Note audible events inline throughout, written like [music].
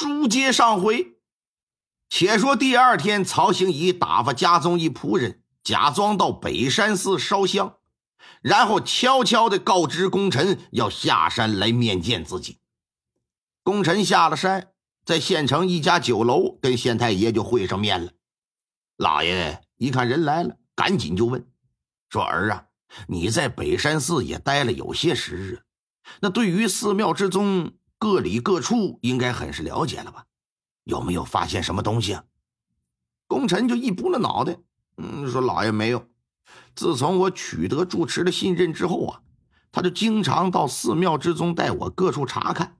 书接上回，且说第二天，曹行仪打发家中一仆人，假装到北山寺烧香，然后悄悄的告知功臣要下山来面见自己。功臣下了山，在县城一家酒楼跟县太爷就会上面了。老爷一看人来了，赶紧就问说：“儿啊，你在北山寺也待了有些时日，那对于寺庙之中……”各里各处应该很是了解了吧？有没有发现什么东西啊？功臣就一拨了脑袋，嗯，说：“老爷没有。自从我取得住持的信任之后啊，他就经常到寺庙之中带我各处查看，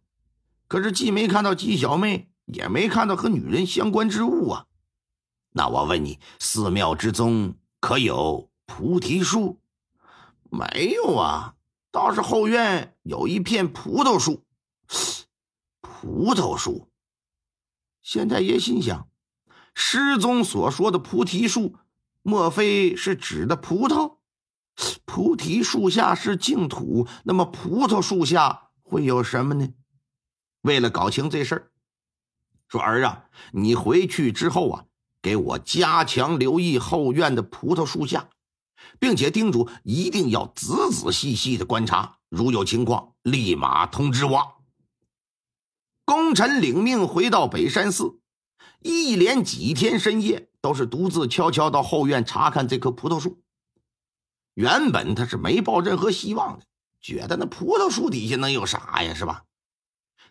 可是既没看到姬小妹，也没看到和女人相关之物啊。那我问你，寺庙之中可有菩提树？没有啊，倒是后院有一片葡萄树。” [sniffs] 葡萄树。县太爷心想：师宗所说的菩提树，莫非是指的葡萄？[sniffs] 菩提树下是净土，那么葡萄树下会有什么呢？为了搞清这事儿，说儿啊，你回去之后啊，给我加强留意后院的葡萄树下，并且叮嘱一定要仔仔细细的观察，如有情况，立马通知我。功臣领命回到北山寺，一连几天深夜都是独自悄悄到后院查看这棵葡萄树。原本他是没抱任何希望的，觉得那葡萄树底下能有啥呀，是吧？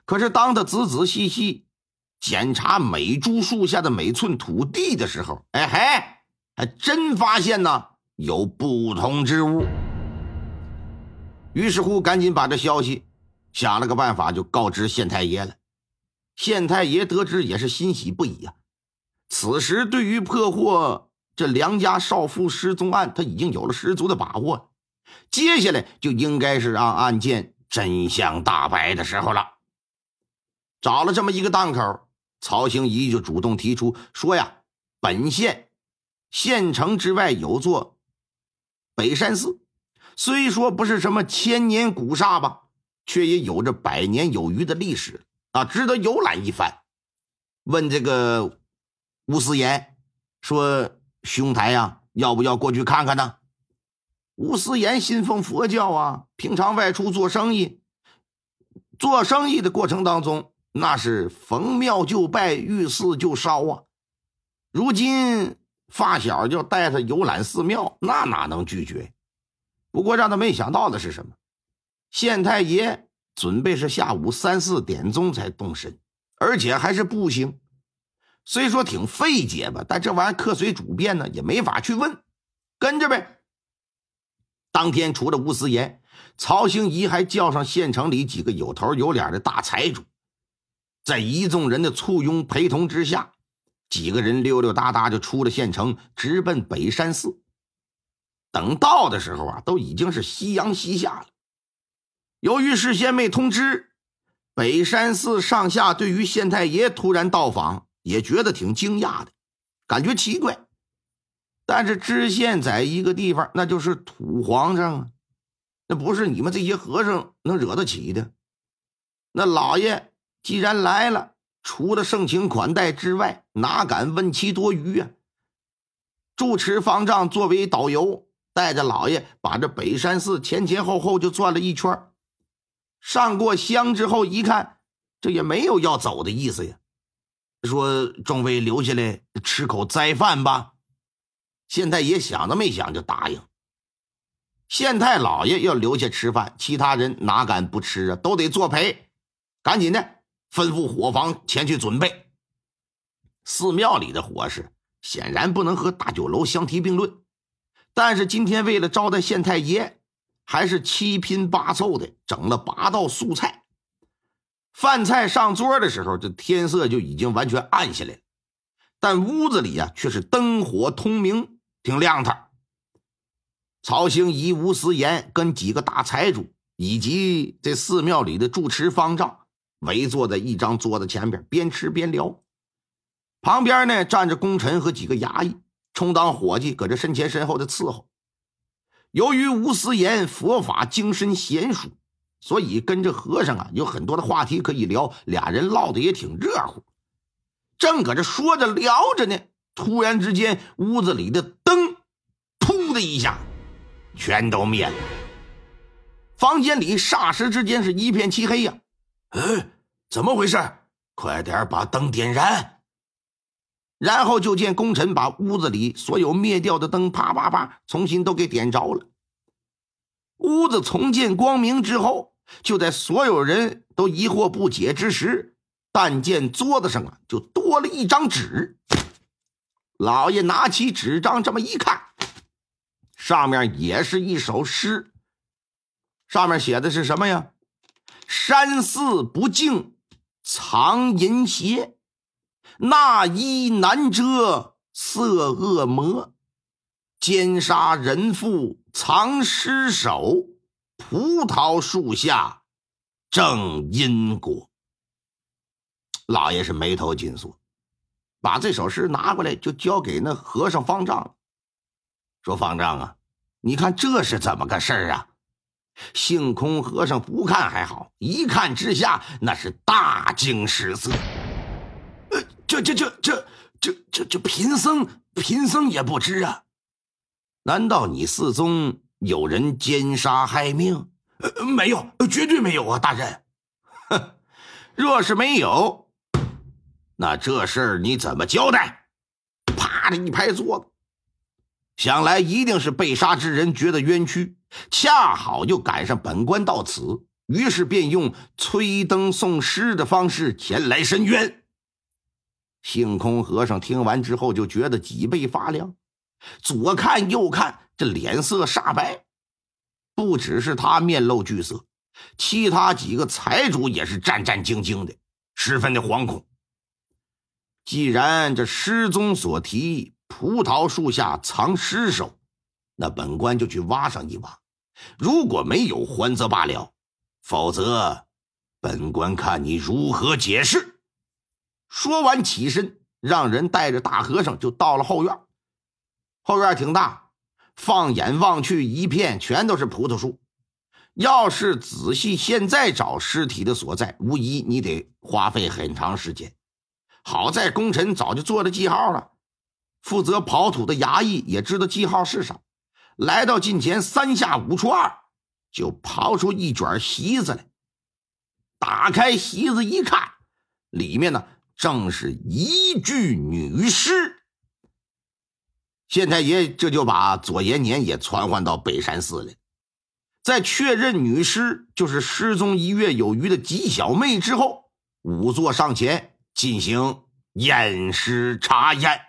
可是当他仔仔细细检查每株树下的每寸土地的时候，哎嘿，还真发现呢有不同之物。于是乎，赶紧把这消息想了个办法，就告知县太爷了。县太爷得知也是欣喜不已呀。此时对于破获这梁家少妇失踪案，他已经有了十足的把握。接下来就应该是让案件真相大白的时候了。找了这么一个档口，曹兴仪就主动提出说：“呀，本县县城之外有座北山寺，虽说不是什么千年古刹吧，却也有着百年有余的历史。”啊，值得游览一番。问这个吴思言说：“兄台呀，要不要过去看看呢？”吴思言信奉佛教啊，平常外出做生意，做生意的过程当中，那是逢庙就拜，遇寺就烧啊。如今发小就带他游览寺庙，那哪能拒绝？不过让他没想到的是什么？县太爷。准备是下午三四点钟才动身，而且还是步行。虽说挺费解吧，但这玩意儿客随主便呢，也没法去问，跟着呗。当天除了吴思言，曹兴仪还叫上县城里几个有头有脸的大财主，在一众人的簇拥陪同之下，几个人溜溜达达就出了县城，直奔北山寺。等到的时候啊，都已经是夕阳西下了。由于事先没通知，北山寺上下对于县太爷突然到访也觉得挺惊讶的，感觉奇怪。但是知县在一个地方，那就是土皇上啊，那不是你们这些和尚能惹得起的。那老爷既然来了，除了盛情款待之外，哪敢问其多余啊？住持方丈作为导游，带着老爷把这北山寺前前后后就转了一圈。上过香之后一看，这也没有要走的意思呀。说众位留下来吃口斋饭吧。县太爷想都没想就答应。县太老爷要留下吃饭，其他人哪敢不吃啊？都得作陪。赶紧的，吩咐伙房前去准备。寺庙里的伙食显然不能和大酒楼相提并论，但是今天为了招待县太爷。还是七拼八凑的整了八道素菜，饭菜上桌的时候，这天色就已经完全暗下来了，但屋子里呀却是灯火通明，挺亮堂。曹兴怡、吴思言跟几个大财主以及这寺庙里的住持方丈围坐在一张桌子前边，边吃边聊。旁边呢站着功臣和几个衙役，充当伙计，搁这身前身后的伺候。由于吴思言佛法精深娴熟，所以跟着和尚啊有很多的话题可以聊，俩人唠的也挺热乎。正搁这说着聊着呢，突然之间屋子里的灯“噗”的一下全都灭了，房间里霎时之间是一片漆黑呀！哎，怎么回事？快点把灯点燃！然后就见功臣把屋子里所有灭掉的灯啪啪啪重新都给点着了。屋子重见光明之后，就在所有人都疑惑不解之时，但见桌子上啊就多了一张纸。老爷拿起纸张这么一看，上面也是一首诗。上面写的是什么呀？“山寺不净藏淫邪，那衣难遮色恶魔。”奸杀人妇藏尸首，葡萄树下正因果。老爷是眉头紧锁，把这首诗拿过来就交给那和尚方丈，说：“方丈啊，你看这是怎么个事儿啊？”性空和尚不看还好，一看之下那是大惊失色。这这这这这这这贫僧贫僧也不知啊。难道你寺中有人奸杀害命？呃，没有，绝对没有啊，大人。哼，若是没有，那这事儿你怎么交代？啪的一拍桌子，想来一定是被杀之人觉得冤屈，恰好又赶上本官到此，于是便用催灯送尸的方式前来申冤。性空和尚听完之后，就觉得脊背发凉。左看右看，这脸色煞白，不只是他面露惧色，其他几个财主也是战战兢兢的，十分的惶恐。既然这失踪所提葡萄树下藏尸首，那本官就去挖上一挖，如果没有，还则罢了；否则，本官看你如何解释。说完，起身，让人带着大和尚就到了后院。后院挺大，放眼望去，一片全都是葡萄树。要是仔细现在找尸体的所在，无疑你得花费很长时间。好在功臣早就做了记号了，负责刨土的衙役也知道记号是啥，来到近前，三下五除二就刨出一卷席子来。打开席子一看，里面呢正是一具女尸。县太爷这就把左延年也传唤到北山寺来，在确认女尸就是失踪一月有余的吉小妹之后，仵作上前进行验尸查验。